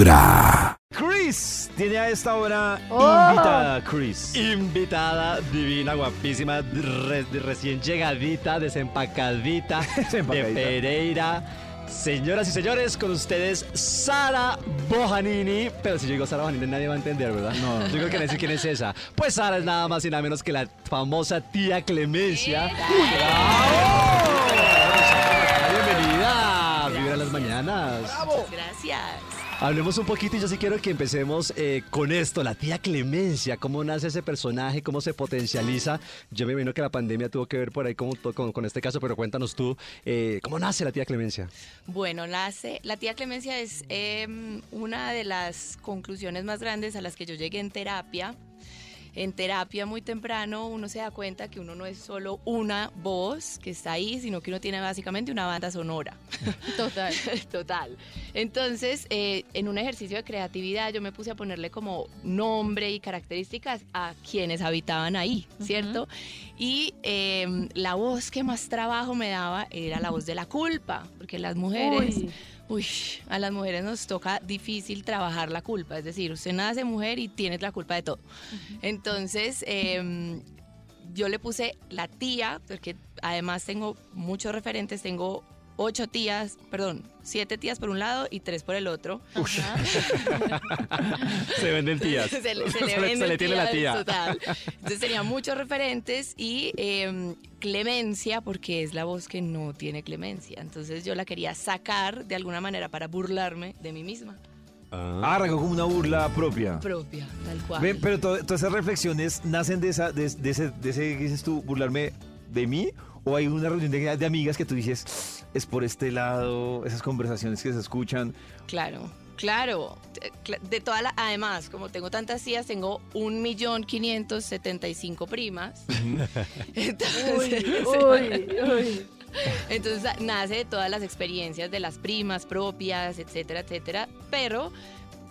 Vibra. Chris tiene a esta hora Oh. invitada, Chris. Invitada, divina, guapísima, re- recién llegadita, desempacadita, de. Pereira. Señoras y señores, con ustedes Sara Bojanini. Pero si yo digo Sara Bojanini, nadie va a entender, ¿verdad? No. Yo creo que no sé quién es esa. Pues Sara es nada más y nada menos que la famosa tía Clemencia. ¡Bravo! Bienvenida. Vibra en las mañanas. Gracias. Hablemos un poquito y yo sí quiero que empecemos eh, con esto, la tía Clemencia, cómo nace ese personaje, cómo se potencializa. Yo me imagino que la pandemia tuvo que ver por ahí con, con, con este caso, pero cuéntanos tú, eh, ¿cómo nace la tía Clemencia? Bueno, la, hace- la tía Clemencia es em, una de las conclusiones más grandes a las que yo llegué en terapia. En terapia muy temprano uno se da cuenta que uno no es solo una voz que está ahí, sino que uno tiene básicamente una banda sonora. Total. Total. Entonces, eh, en un ejercicio de creatividad yo me puse a ponerle como nombre y características a quienes habitaban ahí, ¿cierto? Y em, la voz que más trabajo me daba era la voz de la culpa, porque las mujeres... Uy, a las mujeres nos toca difícil trabajar la culpa, es decir, usted nace mujer y tiene la culpa de todo. Entonces, em, yo le puse la tía, porque además tengo muchos referentes, tengo ocho tías, perdón, siete tías por un lado y tres por el otro. Se venden tías. se le, se le Se le- venden se le tiene la tía. Total. Entonces tenía muchos referentes y em, clemencia, porque es la voz que no tiene clemencia. Entonces yo la quería sacar de alguna manera para burlarme de mí misma. Ah, arrancó como una burla propia. Propia, tal cual. Pero to- todas esas reflexiones nacen de, esa, de, de ese, de ese que dices tú, burlarme de mí, o hay una reunión de, de amigas que tú dices, es por este lado, esas conversaciones que se escuchan. Claro, claro. De- cla- De toda la, además, como tengo tantas tías, tengo un millón quinientos setenta y cinco primas. Entonces, entonces a- nace de todas las experiencias de las primas propias, etcétera, etcétera. Pero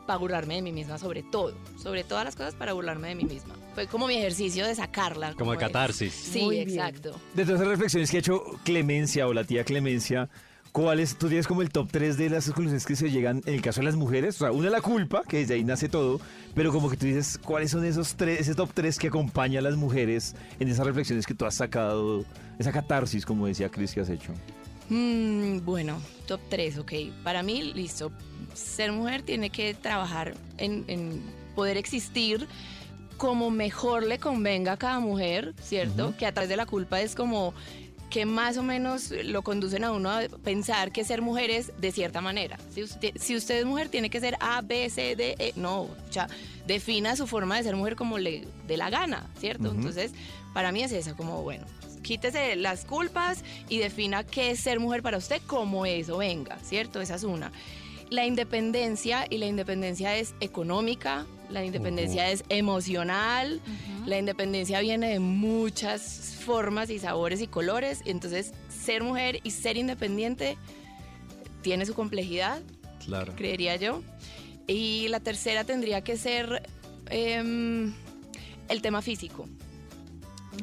para burlarme de mí misma sobre todo, sobre todas las cosas para burlarme de mí misma. Fue como mi ejercicio de sacarla. Como de de- catarsis. Sí, exacto. De todas esas reflexiones que ha hecho Clemencia o la tía Clemencia, ¿cuáles, tú tienes como el top 3 de las conclusiones que se llegan en el caso de las mujeres? O sea, una la culpa, que desde ahí nace todo, pero como que tú dices, ¿cuáles son esos tres, ese top 3 que acompaña a las mujeres en esas reflexiones que tú has sacado, esa catarsis, como decía Cris, que has hecho? Mm, bueno, top 3, ok. Para mí, listo. Ser mujer tiene que trabajar en, en poder existir como mejor le convenga a cada mujer, ¿cierto? Que a través de la culpa es como que más o menos lo conducen a uno a pensar que ser mujer es de cierta manera. Si usted, si usted es mujer, tiene que ser A, B, C, D, E. No, o sea, defina su forma de ser mujer como le dé la gana, ¿cierto? Entonces, para mí es esa, como, bueno, quítese las culpas y defina qué es ser mujer para usted como eso venga, ¿cierto? Esa es una. La independencia, y la independencia es económica, la independencia es emocional, la independencia viene de muchas formas y sabores y colores, y entonces ser mujer y ser independiente tiene su complejidad, Claro. creería yo. Y la tercera tendría que ser em, el tema físico.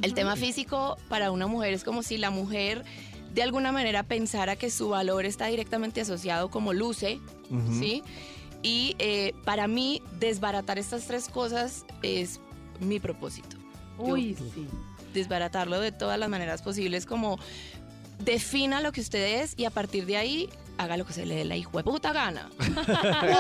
El tema físico para una mujer es como si la mujer de alguna manera pensara que su valor está directamente asociado como luce, ¿sí? Y eh, para mí desbaratar estas tres cosas es mi propósito. Uy, Yo- sí. Desbaratarlo de todas las maneras posibles, como defina lo que usted es y a partir de ahí haga lo que se le dé la hijo de puta gana.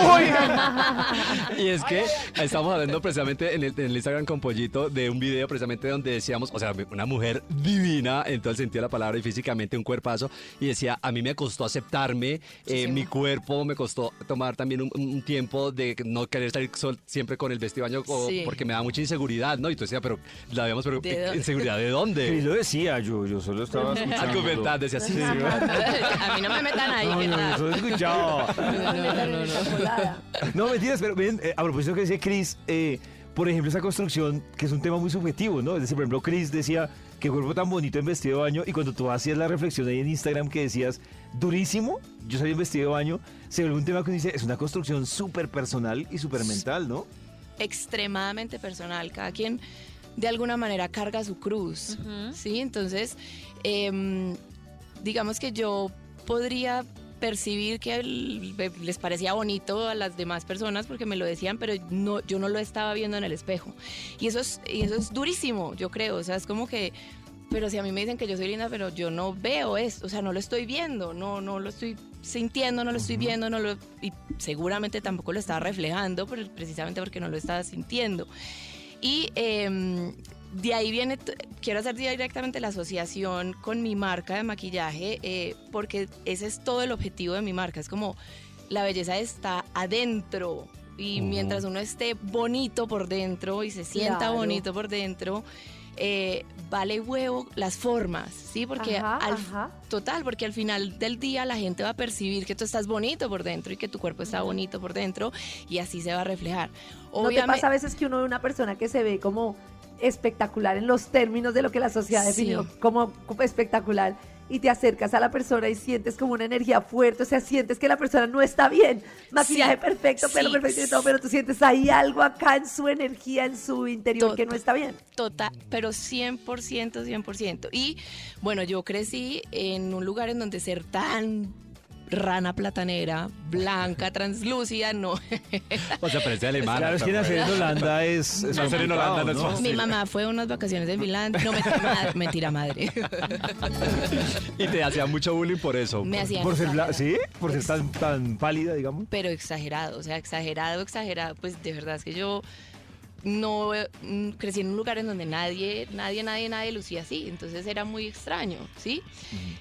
Y es que estamos hablando precisamente en el, en el Instagram con Pollito de un video precisamente donde decíamos, o sea, una mujer divina en todo el sentido de la palabra y físicamente un cuerpazo y decía, a mí me costó aceptarme, eh, mi cuerpo me costó tomar también un, un tiempo de no querer salir sol- siempre con el vestido de baño o- Sí. porque me da mucha inseguridad, ¿no? Y tú decías, pero la veíamos, pero. ¿inseguridad de dónde? lo decía, yo, yo solo estaba escuchando. Argumentar, decía así. a mí no me metan ahí, No, ¿qué no, solo escuchaba. No, mentiras, pero ven, eh, a propósito que decía Chris, eh, por ejemplo, esa construcción, que es un tema muy subjetivo, ¿no? Es decir, por ejemplo, Chris decía que cuerpo tan bonito en vestido de baño, y cuando tú hacías la reflexión ahí en Instagram que decías, durísimo, yo salí en vestido de baño, se vuelve un tema que uno dice, es una construcción súper personal y súper mental, ¿no? extremadamente personal. Cada quien de alguna manera carga su cruz, ¿sí? Entonces, em, digamos que yo podría percibir que les parecía bonito a las demás personas porque me lo decían, pero no, yo no lo estaba viendo en el espejo. Y eso es, y eso es durísimo, yo creo. O sea, es como que, pero si a mí me dicen que yo soy linda, pero yo no veo esto, o sea, no lo estoy viendo, no, no lo estoy sintiendo, no lo estoy viendo, no lo, y seguramente tampoco lo estaba reflejando, precisamente porque no lo estaba sintiendo. Y em, de ahí viene, quiero hacer directamente la asociación con mi marca de maquillaje, eh, porque ese es todo el objetivo de mi marca. Es como la belleza está adentro. Y mientras uno esté bonito por dentro y se sienta Claro. bonito por dentro, eh, vale huevo las formas, ¿sí? Porque Ajá, al, ajá. total, porque al final del día la gente va a percibir que tú estás bonito por dentro y que tu cuerpo está bonito por dentro y así se va a reflejar. ¿No te pasa a veces que uno ve una persona que se ve como espectacular en los términos de lo que la sociedad Sí. definió como espectacular y te acercas a la persona y sientes como una energía fuerte, o sea, sientes que la persona no está bien, maquillaje Sí, perfecto, pelo sí. perfecto y todo, pero tú sientes ahí algo acá en su energía, en su interior que no está bien. Total, pero 100%, 100%. Y bueno, yo crecí en un lugar en donde ser tan rana platanera, blanca, translúcida, no. O sea, parece alemana. Claro, es que nacer en Holanda es, es Nacer en Holanda no es fácil. Mi mamá fue a unas vacaciones en Finlandia. No, mentira, madre. Mentira, madre. Y te hacía mucho bullying por eso. Me hacían Por ser bla-. ¿Sí? Por ser tan, tan pálida, digamos. pero exagerado, o sea, exagerado, exagerado, pues de verdad es que yo no mm, crecí en un lugar en donde nadie, nadie, nadie, nadie lucía así, entonces era muy extraño, ¿sí?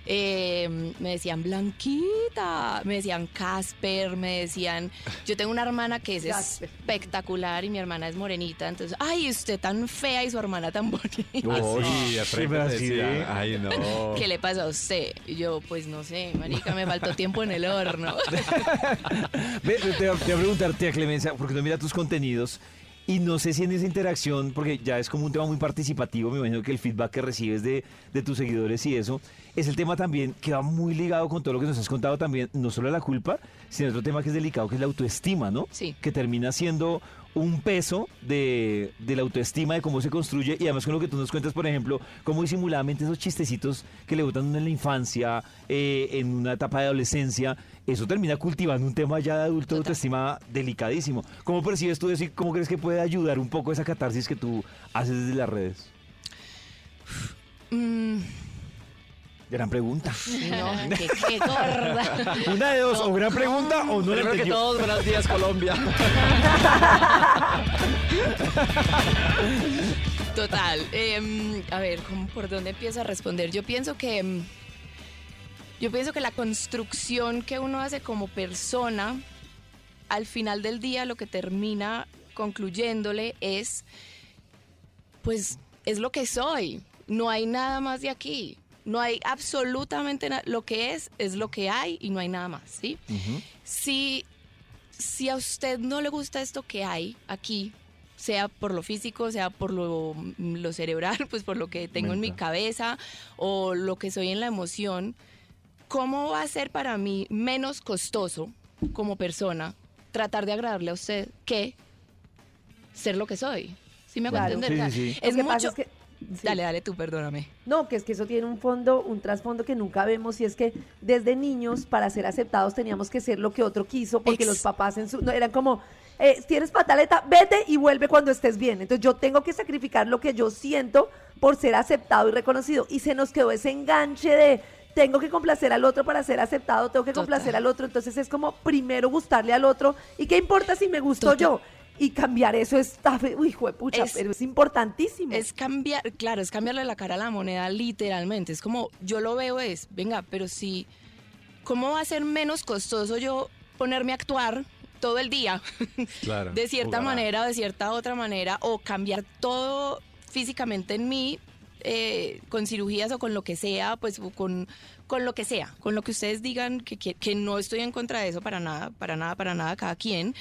Eh, me decían Blanquita, me decían Casper, me decían, yo tengo una hermana que es espectacular y mi hermana es morenita, entonces, ay, usted tan fea y su hermana tan bonita. Así de- Ay, no. ¿Qué le pasa a usted? Y yo, pues no sé, marica, me faltó tiempo en el horno. Ve, te voy a preguntar, tía Clemencia, porque no mira tus contenidos y no sé si en esa interacción, porque ya es como un tema muy participativo, me imagino que el feedback que recibes de, de tus seguidores y eso, es el tema también que va muy ligado con todo lo que nos has contado también, no solo la culpa, sino otro tema que es delicado, que es la autoestima, ¿no? Sí. Que termina siendo un peso de, de la autoestima, de cómo se construye, y además con lo que tú nos cuentas, por ejemplo, cómo disimuladamente esos chistecitos que le botan en la infancia, eh, en una etapa de adolescencia, eso termina cultivando un tema ya de adulto de autoestima delicadísimo. ¿Cómo percibes tú eso y cómo crees que puede ayudar un poco esa catarsis que tú haces desde las redes? Mm, Gran pregunta. no, qué, qué gorda. Una de dos, o gran pregunta o no la Primero que entendió. todos, buenos días, Colombia. Total. em, a ver, ¿cómo, ¿por dónde empiezo a responder? Yo pienso que. em, yo pienso que la construcción que uno hace como persona, al final del día lo que termina concluyéndole es. Pues es lo que soy. No hay nada más de aquí. No hay absolutamente nada. Lo que es, es lo que hay y no hay nada más, ¿sí? Si, si a usted no le gusta esto que hay aquí, sea por lo físico, sea por lo, lo cerebral, pues por lo que tengo en mi cabeza o lo que soy en la emoción, ¿cómo va a ser para mí menos costoso como persona tratar de agradarle a usted que ser lo que soy? ¿Sí me hago Claro. entender? Sí, O sea, sí, sí. Es Lo que mucho... pasa es que- sí. Dale, dale tú, perdóname. No, que es que eso tiene un fondo, un trasfondo que nunca vemos y es que desde niños para ser aceptados teníamos que ser lo que otro quiso porque Ex- los papás en su, no, eran como, eh, tienes pataleta, vete y vuelve cuando estés bien. Entonces yo tengo que sacrificar lo que yo siento por ser aceptado y reconocido y se nos quedó ese enganche de tengo que complacer al otro para ser aceptado, tengo que Total. complacer al otro. Entonces es como primero gustarle al otro y qué importa si me gusto Total. yo. Y cambiar eso está, uy, juepucha, Es- pero es importantísimo. Es cambiar, claro, es cambiarle la cara a la moneda literalmente. Es como, yo lo veo es, venga, pero si, ¿cómo va a ser menos costoso yo ponerme a actuar todo el día? Claro. de cierta jugará. manera o de cierta otra manera, o cambiar todo físicamente en mí, eh, con cirugías o con lo que sea, pues con, con lo que sea, con lo que ustedes digan, que, que, que no estoy en contra de eso para nada, para nada, para nada, cada quien.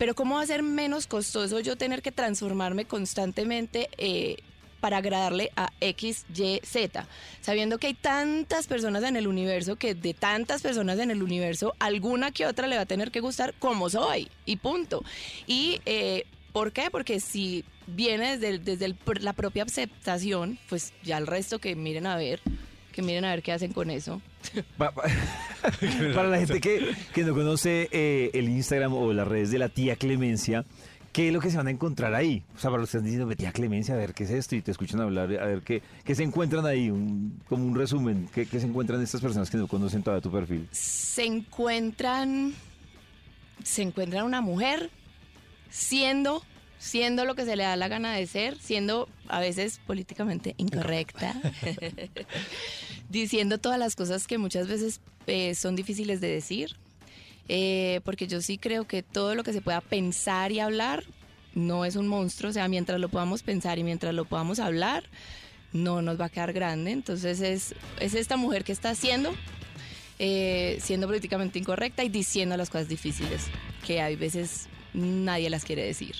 Pero ¿cómo va a ser menos costoso yo tener que transformarme constantemente eh, para agradarle a X, Y, Z? Sabiendo que hay tantas personas en el universo que de tantas personas en el universo, alguna que otra le va a tener que gustar como soy y punto. Y eh, ¿por qué? Porque si viene desde, el- desde la propia aceptación, pues ya el resto que miren a ver, que miren a ver qué hacen con eso. Pa- pa- Para la gente que, que no conoce eh, el Instagram o las redes de la tía Clemencia, ¿qué es lo que se van a encontrar ahí? O sea, para los que están diciendo, tía Clemencia, a ver qué es esto, y te escuchan hablar, a ver qué, qué se encuentran ahí, un- como un resumen, ¿qué, qué se encuentran estas personas que no conocen todavía tu perfil? Se encuentran, se encuentran una mujer siendo, siendo lo que se le da la gana de ser, siendo a veces políticamente incorrecta, diciendo todas las cosas que muchas veces eh, son difíciles de decir, eh, porque yo sí creo que todo lo que se pueda pensar y hablar no es un monstruo, o sea, mientras lo podamos pensar y mientras lo podamos hablar, no nos va a quedar grande. Entonces es, es esta mujer que está haciendo, eh, siendo políticamente incorrecta y diciendo las cosas difíciles, que hay veces nadie las quiere decir.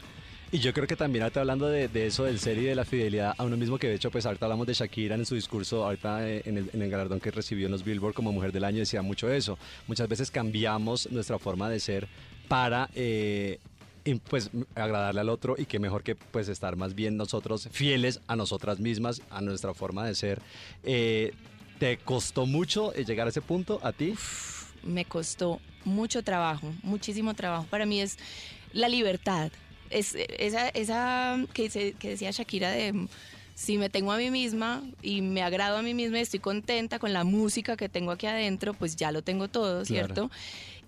Y yo creo que también ahorita hablando de, eso del ser y de la fidelidad a uno mismo, que de hecho pues ahorita hablamos de Shakira en su discurso, ahorita eh, en el, galardón que recibió en los Billboard como Mujer del Año decía mucho eso. Muchas veces cambiamos nuestra forma de ser para... eh, pues agradarle al otro y que mejor que pues estar más bien nosotros fieles a nosotras mismas, a nuestra forma de ser. Eh, ¿Te costó mucho eh, llegar a ese punto a ti? me costó mucho trabajo, muchísimo trabajo. Para mí es la libertad. Es esa, esa que, dice- que decía Shakira de mm, si me tengo a mí misma y me agrado a mí misma y estoy contenta con la música que tengo aquí adentro, pues ya lo tengo todo, ¿cierto?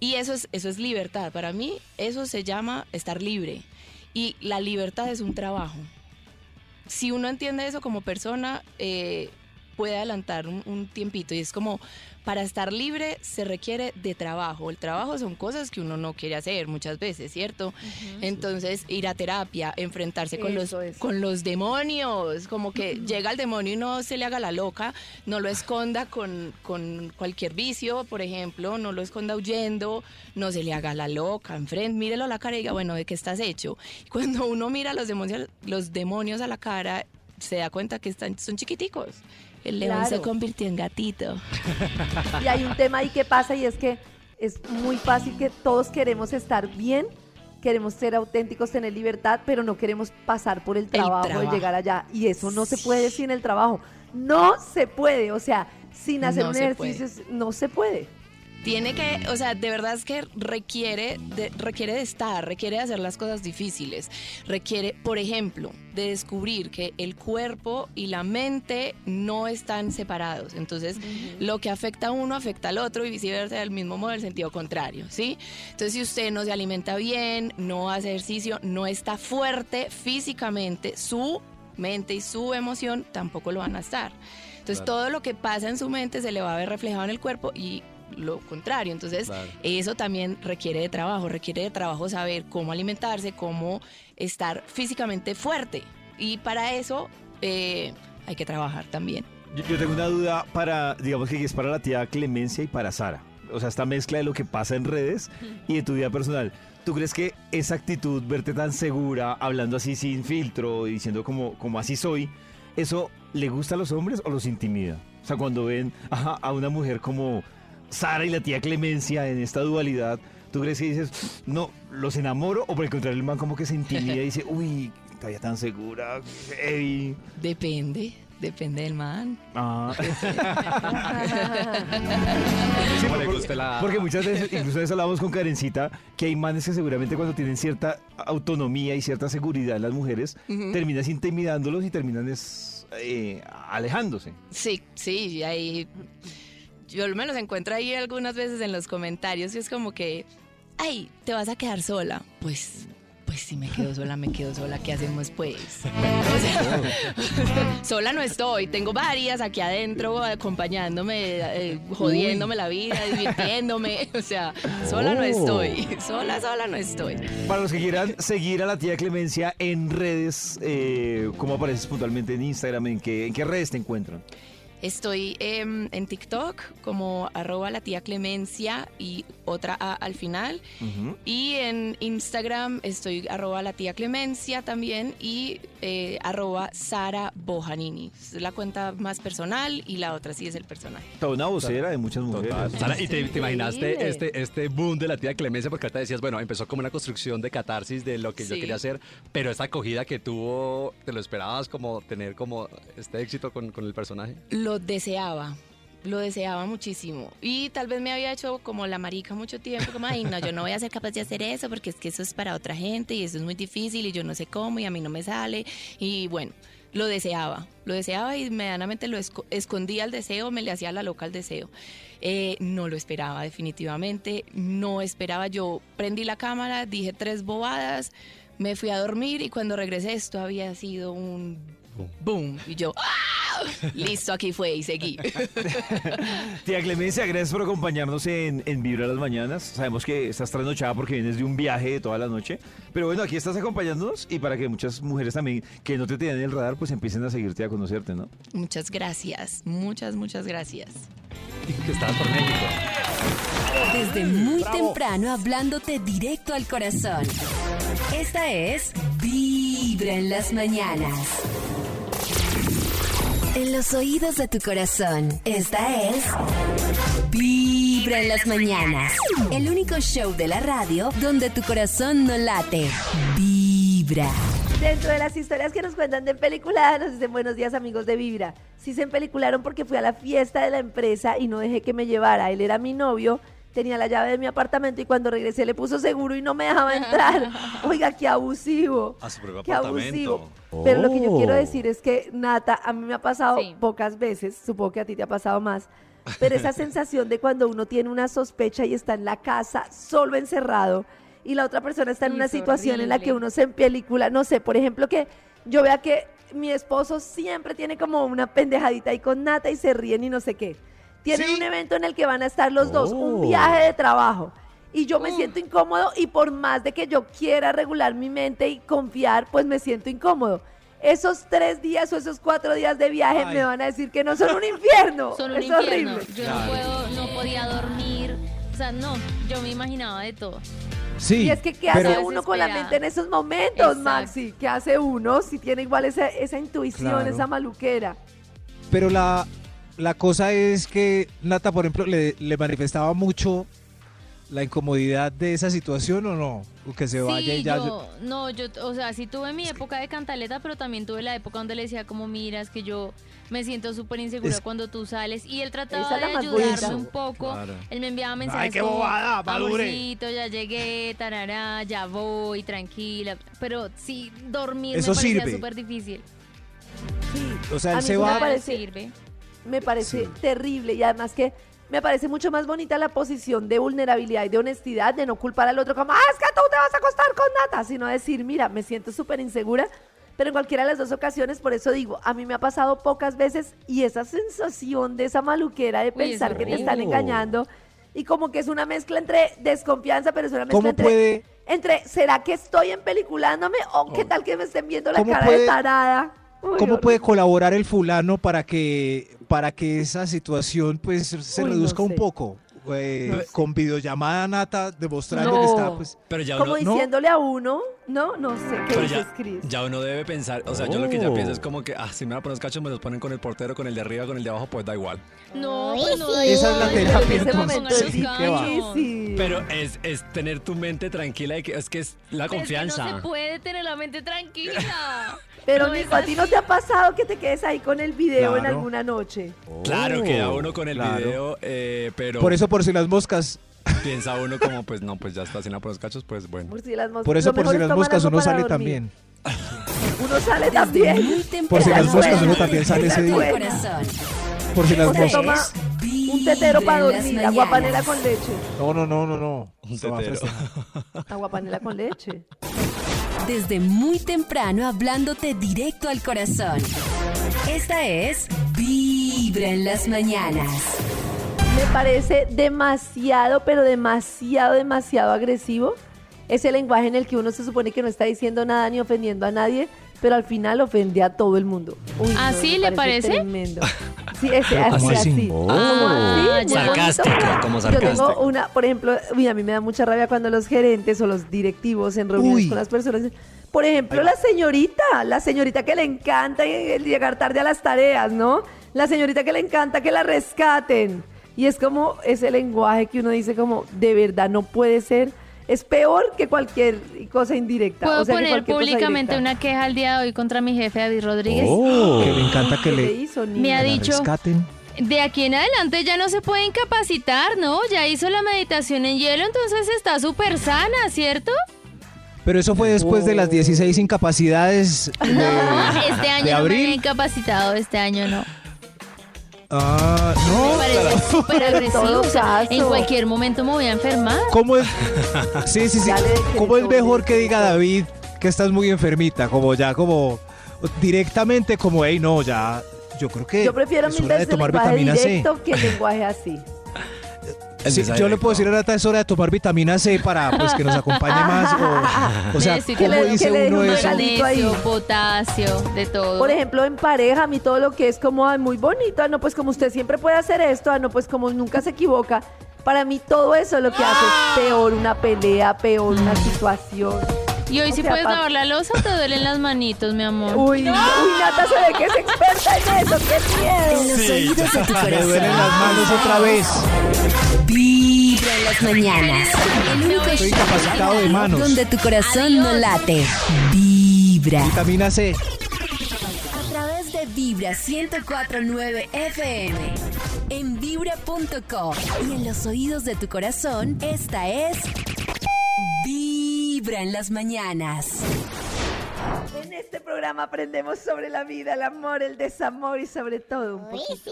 Y eso es, eso es libertad. Para mí eso se llama estar libre. Y la libertad es un trabajo. Si uno entiende eso como persona, eh, puede adelantar un, un tiempito. Y es como, para estar libre se requiere de trabajo. El trabajo son cosas que uno no quiere hacer muchas veces, ¿cierto? Entonces, ir a terapia, enfrentarse con los, Eso, con los demonios, como que llega el demonio y no se le haga la loca, no lo esconda con, con cualquier vicio, por ejemplo, no lo esconda huyendo, no se le haga la loca, enfrente, mírelo a la cara y diga, bueno, ¿de qué estás hecho? Cuando uno mira a los demonios, los demonios a la cara, se da cuenta que están, son chiquiticos. El león Claro. se convirtió en gatito. Y hay un tema ahí que pasa y es que es muy fácil que todos queremos estar bien, queremos ser auténticos, tener libertad, pero no queremos pasar por el trabajo, de trabajo. llegar allá. Y eso no se puede sin el trabajo. No se puede, o sea, sin hacer No un ejercicio no se puede. Tiene que, o sea, de verdad es que requiere de, requiere de estar, requiere de hacer las cosas difíciles, requiere, por ejemplo, de descubrir que el cuerpo y la mente no están separados. Entonces, lo que afecta a uno afecta al otro y viceversa, del mismo modo, el sentido contrario, ¿sí? Entonces, si usted no se alimenta bien, no hace ejercicio, no está fuerte físicamente, su mente y su emoción tampoco lo van a estar. Entonces, todo lo que pasa en su mente se le va a ver reflejado en el cuerpo y lo contrario. Entonces, Claro. eso también requiere de trabajo, requiere de trabajo saber cómo alimentarse, cómo estar físicamente fuerte. Y para eso eh, hay que trabajar también. Yo, yo tengo una duda para, digamos que es para la tía Clemencia y para Sara. O sea, esta mezcla de lo que pasa en redes y de tu vida personal. ¿Tú crees que esa actitud, verte tan segura, hablando así sin filtro y diciendo como, como así soy, eso le gusta a los hombres o los intimida? O sea, cuando ven a una mujer como Sara y la tía Clemencia en esta dualidad, ¿tú crees que dices, no, los enamoro o por el contrario el man como que se intimida y dice, uy, todavía tan segura, heavy? Depende, depende del man. Ah. Porque muchas veces, incluso eso hablamos con Karencita, que hay manes que seguramente cuando tienen cierta autonomía y cierta seguridad en las mujeres, terminas intimidándolos y terminan es, eh, alejándose. Sí, sí, y ahí yo me los encuentro ahí algunas veces en los comentarios y es como que, ay, te vas a quedar sola. Pues, pues si me quedo sola, me quedo sola, ¿qué hacemos pues? O sea, sola no estoy, tengo varias aquí adentro acompañándome, eh, jodiéndome la vida, divirtiéndome, o sea, sola no Oh. estoy, sola, sola no estoy. Para los que quieran seguir a la tía Clemencia en redes, eh, ¿cómo apareces puntualmente en Instagram? ¿En qué, en qué redes te encuentran? Estoy em, en TikTok como arroba la tía Clemencia y otra A al final. Y en Instagram estoy arroba la tía Clemencia también y eh, arroba Sara Bojanini. Es la cuenta más personal y la otra sí es el personaje. Toda una vocera de muchas mujeres. Sara, ¿y te, te imaginaste este, este boom de la tía Clemencia? Porque ahorita decías, bueno, empezó como una construcción de catarsis de lo que yo quería hacer, pero esta acogida que tuvo, ¿te lo esperabas como tener como este éxito con, con el personaje? Lo deseaba. lo deseaba muchísimo. Y tal vez me había hecho como la marica mucho tiempo, como, ay, no, yo no voy a ser capaz de hacer eso porque es que eso es para otra gente y eso es muy difícil y yo no sé cómo y a mí no me sale. Y bueno, lo deseaba, lo deseaba y medianamente lo esco- escondía el deseo, me le hacía la loca al deseo. Eh, no lo esperaba definitivamente, no esperaba, yo prendí la cámara, dije tres bobadas, me fui a dormir y cuando regresé esto había sido un boom y yo, ¡ah! Listo, aquí fue y seguí. Tía Clemencia, gracias por acompañarnos en, en Vibra las Mañanas. Sabemos que estás trasnochada porque vienes de un viaje de toda la noche. Pero bueno, aquí estás acompañándonos y para que muchas mujeres también que no te tienen en el radar, pues empiecen a seguirte y a conocerte, ¿no? Muchas gracias, muchas, muchas gracias. Que estabas por México. Desde muy temprano hablándote directo al corazón. Esta es Vibra en las mañanas. En los oídos de tu corazón. Esta es Vibra en las mañanas. El único show de la radio donde tu corazón no late. Vibra. Dentro de las historias que nos cuentan de película, nos dicen buenos días amigos de Vibra. Sí se empelicularon porque fui a la fiesta de la empresa y no dejé que me llevara. Él era mi novio, tenía la llave de mi apartamento y cuando regresé le puso seguro y no me dejaba entrar. Oiga, qué abusivo. A su propio Qué apartamento. abusivo. Pero lo que yo Oh. quiero decir es que, Nata, a mí me ha pasado Sí. pocas veces, supongo que a ti te ha pasado más, pero esa sensación de cuando uno tiene una sospecha y está en la casa solo encerrado y la otra persona está en Sí, una es situación en la que uno se película, no sé, por ejemplo, que yo vea que mi esposo siempre tiene como una pendejadita ahí con Nata y se ríen y no sé qué. Tienen un evento en el que van a estar los dos, un Oh. viaje de trabajo. Y yo me siento incómodo y por más de que yo quiera regular mi mente y confiar, pues me siento incómodo. Esos tres días o esos cuatro días de viaje me van a decir que no son un infierno. Son un es infierno. horrible. Yo no puedo, no podía dormir. O sea, no, yo me imaginaba de todo. Sí. Y es que, ¿qué hace uno con la mente en esos momentos, Exacto. Maxi? ¿Qué hace uno si tiene igual esa, esa intuición, Claro. esa maluquera? Pero la, la cosa es que Nata, por ejemplo, le, le manifestaba mucho la incomodidad de esa situación o no. O que se vaya y ya. yo, no, yo, o sea, sí tuve mi época de cantaleta, pero también tuve la época donde le decía como, mira, es que yo me siento súper insegura Es- cuando tú sales. Y él trataba de ayudarme bonita. un poco. Claro. Él me enviaba mensajes qué como, bobada, madure. amorcito, ya llegué, tarará, ya voy, tranquila. Pero sí, dormir Eso me parecía sirve. súper difícil. Sí. O sea, A él mí se eso me va. parece- sirve. me parece Sí. terrible y además que me parece mucho más bonita la posición de vulnerabilidad y de honestidad, de no culpar al otro como, ah, es que tú te vas a acostar con Nata, sino decir, mira, me siento súper insegura, pero en cualquiera de las dos ocasiones, por eso digo, a mí me ha pasado pocas veces y esa sensación de esa maluquera de Uy, pensar que te están engañando y como que es una mezcla entre desconfianza, pero es una mezcla ¿Cómo entre, puede- entre, ¿será que estoy empeliculándome o qué tal que me estén viendo la ¿Cómo cara de puede- tarada? ¿Cómo puede colaborar el fulano para que, para que esa situación pues se Uy, no reduzca un poco? Eh, No. Con videollamada Nata demostrando No. que está pues... Pero ya como uno, ¿no? diciéndole a uno, no, no sé qué pero dices, ya, Cris. ya uno debe pensar, o sea, yo lo que ya Oh. pienso es como que, ah, si me van a poner los cachos, me los ponen con el portero, con el de arriba, con el de abajo, pues da igual. No, pues no. Esa es la terapia, en ese momento sí. Pero es, es tener tu mente tranquila y que es que es la Pero es que confianza. no se puede tener la mente tranquila. Pero No Nico, ¿a ti no te ha pasado que te quedes ahí con el video en alguna noche? Claro, queda uno con el Claro. video, eh, pero Por eso, por si las moscas, piensa uno como, pues no, pues ya está sin la por los cachos, pues bueno. Por si las moscas. por eso, por si las moscas uno sale dormir. también. Uno sale también. Por si las moscas uno también sale ese día. Por si las moscas. un tetero para dormir, mañanas. aguapanela con leche. No, no, no, no, no. Un tetero. festejar. Aguapanela con leche. Desde muy temprano hablándote directo al corazón. Esta es Vibra en las mañanas. Me parece demasiado, pero demasiado, demasiado agresivo. Ese lenguaje en el que uno se supone que no está diciendo nada ni ofendiendo a nadie, pero al final ofende a todo el mundo. Uy, ¿Ah, no, ¿Le parece? Tremendo. Sí, ese, ¿Cómo así, así? así. Oh. Así, bonito. como Yo tengo una, por ejemplo, uy, a mí me da mucha rabia cuando los gerentes o los directivos en reuniones Uy. con las personas. Por ejemplo, la señorita, la señorita que le encanta llegar tarde a las tareas, ¿no? La señorita que le encanta que la rescaten. Y es como ese lenguaje que uno dice como, de verdad, no puede ser. Es peor que cualquier cosa indirecta. Puedo o sea, que poner públicamente una queja al día de hoy contra mi jefe David Rodríguez. Que le encanta que ¿Qué le, hizo, Me ha dicho- rescaten. De aquí en adelante ya no se puede incapacitar, ¿no? Ya hizo la meditación en hielo, entonces está súper sana, ¿cierto? Pero eso fue después de las 16 incapacidades de, Este año de no me había abril. incapacitado, este año no. Ah, Me no. parece súper agresivo. o sea, en cualquier momento me voy a enfermar. ¿Cómo es? Sí, sí, sí. ¿Cómo es mejor que diga David que estás muy enfermita? Como ya, como directamente, como, hey, no, ya. Yo creo que Yo prefiero es mil hora de veces el tomar lenguaje vitamina C. directo que el lenguaje así. Sí, yo le puedo decir a Nata, es hora de tomar vitamina C para pues, que nos acompañe más. O, o sea, Sí, que ¿cómo le- que dice uno un eso? Magnesio, potasio, de todo. Por ejemplo, en pareja, a mí todo lo que es como ay, muy bonito, ah, no, pues como usted siempre puede hacer esto, ah, no, pues como nunca se equivoca. Para mí todo eso lo que hace es peor una pelea, peor una situación. ¿Y hoy o sí sea, puedes pa- lavar la losa te duelen las manitos, mi amor? Uy, uy, Nata se ve que es experta en eso, qué En miedo. los oídos de tu Me corazón. duelen las manos otra vez. Vibra en las mañanas. El único Estoy show incapacitado de manos. donde tu corazón no late. Vibra. Vitamina C. A través de Vibra 1049 FM. En vibra.com. Y en los oídos de tu corazón, esta es. Vibra en las mañanas. En este programa aprendemos sobre la vida, el amor, el desamor y sobre todo un poquito.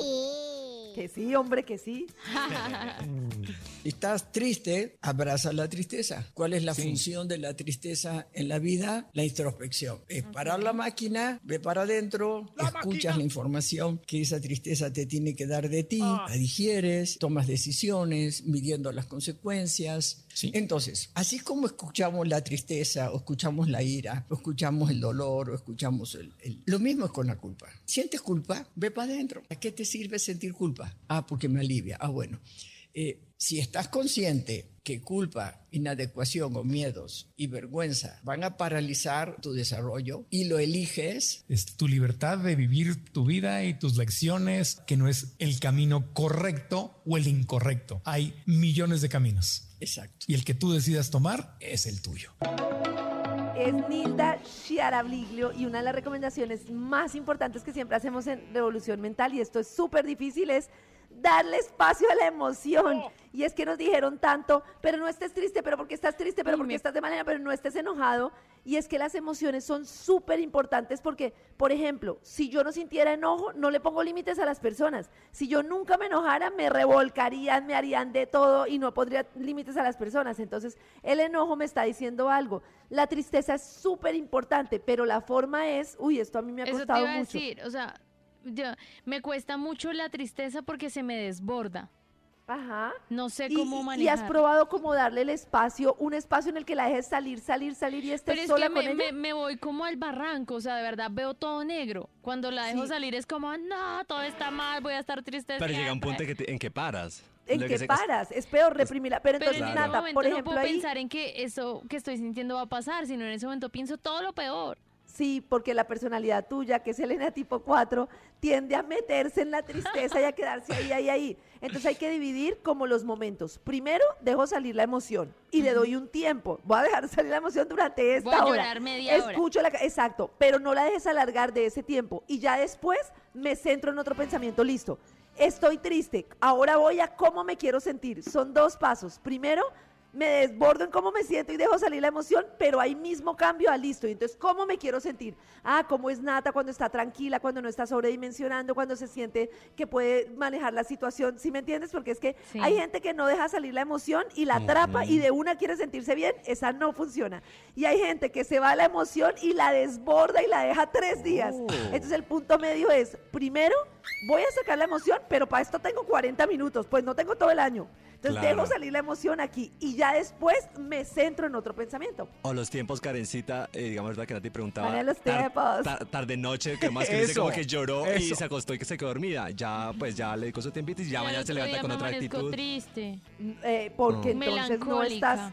Que sí, hombre, que sí. Estás triste, abraza la tristeza. ¿Cuál es la función de la tristeza en la vida? La introspección. Es parar la máquina, ve para adentro, escuchas la información que esa tristeza te tiene que dar de ti, la digieres, tomas decisiones, midiendo las consecuencias. Entonces, así como escuchamos la tristeza, o escuchamos la ira, o escuchamos el dolor, o escuchamos el, el- Lo mismo es con la culpa. ¿Sientes culpa? Ve para adentro. ¿A qué te sirve sentir culpa? Ah, porque me alivia. Ah, bueno. Eh, si estás consciente que culpa, inadecuación o miedos y vergüenza van a paralizar tu desarrollo y lo eliges, es tu libertad de vivir tu vida y tus lecciones, que no es el camino correcto o el incorrecto. Hay millones de caminos. exacto. Y el que tú decidas tomar es el tuyo. Es Nilda Chiarabliglio y una de las recomendaciones más importantes que siempre hacemos en Revolución Mental, y esto es súper difícil, es darle espacio a la emoción. Y es que nos dijeron tanto, pero no estés triste, pero porque estás triste, pero porque estás de manera, pero no estés enojado. Y es que las emociones son súper importantes porque, por ejemplo, si yo no sintiera enojo, no le pongo límites a las personas. Si yo nunca me enojara, me revolcarían, me harían de todo y no pondría límites a las personas. Entonces, el enojo me está diciendo algo. La tristeza es súper importante, pero la forma es, uy, esto a mí me ha Eso te costado iba a mucho. decir, o sea, yo- me cuesta mucho la tristeza porque se me desborda. Ajá. No sé cómo y- manejar. Y has probado como darle el espacio, un espacio en el que la dejes salir, salir, salir y estés Pero es sola que con me, ella. me- me voy como al barranco, o sea, de verdad veo todo negro. Cuando la dejo Sí. salir es como, no, todo está mal, voy a estar triste Pero llega un siempre". punto en que, te- en que paras. ¿En se- paras? Es peor reprimirla. Pero Pero entonces, en ese Nata, momento por no ejemplo, puedo ahí, pensar en que eso que estoy sintiendo va a pasar, sino en ese momento pienso todo lo peor. Sí, porque la personalidad tuya, que es Elena tipo 4, tiende a meterse en la tristeza y a quedarse ahí, ahí, ahí. Entonces hay que dividir como los momentos. Primero, dejo salir la emoción y le doy un tiempo. Voy a dejar salir la emoción durante esta Voy a hora. media hora. Escucho la... Exacto, pero no la dejes alargar de ese tiempo. Y ya después me centro en otro pensamiento. Listo. Estoy triste. Ahora voy a cómo me quiero sentir. Son dos pasos. Primero, me desbordo en cómo me siento y dejo salir la emoción, pero ahí mismo cambio a listo. Y entonces, ¿cómo me quiero sentir? Ah, cómo es Nata cuando está tranquila, cuando no está sobredimensionando, cuando se siente que puede manejar la situación. ¿Sí me entiendes? Porque es que Sí. hay gente que no deja salir la emoción y la atrapa y de una quiere sentirse bien. Esa no funciona. Y hay gente que se va a la emoción y la desborda y la deja tres días. Entonces, el punto medio es, primero, voy a sacar la emoción, pero para esto tengo 40 minutos, pues no tengo todo el año. Entonces Claro. dejo salir la emoción aquí y ya después me centro en otro pensamiento. O los tiempos, Karencita, eh, digamos, verdad que Nati preguntaba. Maneja los tar- tiempos. tar- tarde noche, que más que dice como que lloró y eso. se acostó y que se quedó dormida. Ya, pues ya le dedicó su tiempito y ya mañana se levanta con otra actitud. triste. Eh, porque Mm. entonces no estás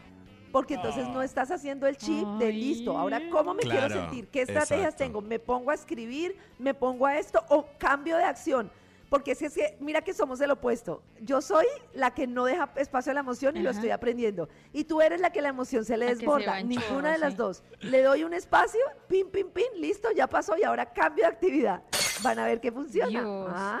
porque entonces no estás haciendo el chip de listo. Ahora, ¿cómo me quiero sentir? ¿Qué estrategias exacto. tengo? ¿Me pongo a escribir? ¿Me pongo a esto? ¿O cambio de acción? Porque si es que, mira que somos el opuesto. Yo soy la que no deja espacio a la emoción y lo Ajá. estoy aprendiendo. Y tú eres la que la emoción se le La que se desborda. va en Ninguna chorro, de las sí. dos. Le doy un espacio, pim, pim, pim, listo, ya pasó y ahora cambio de actividad. Van a ver que funciona. Dios. Ah.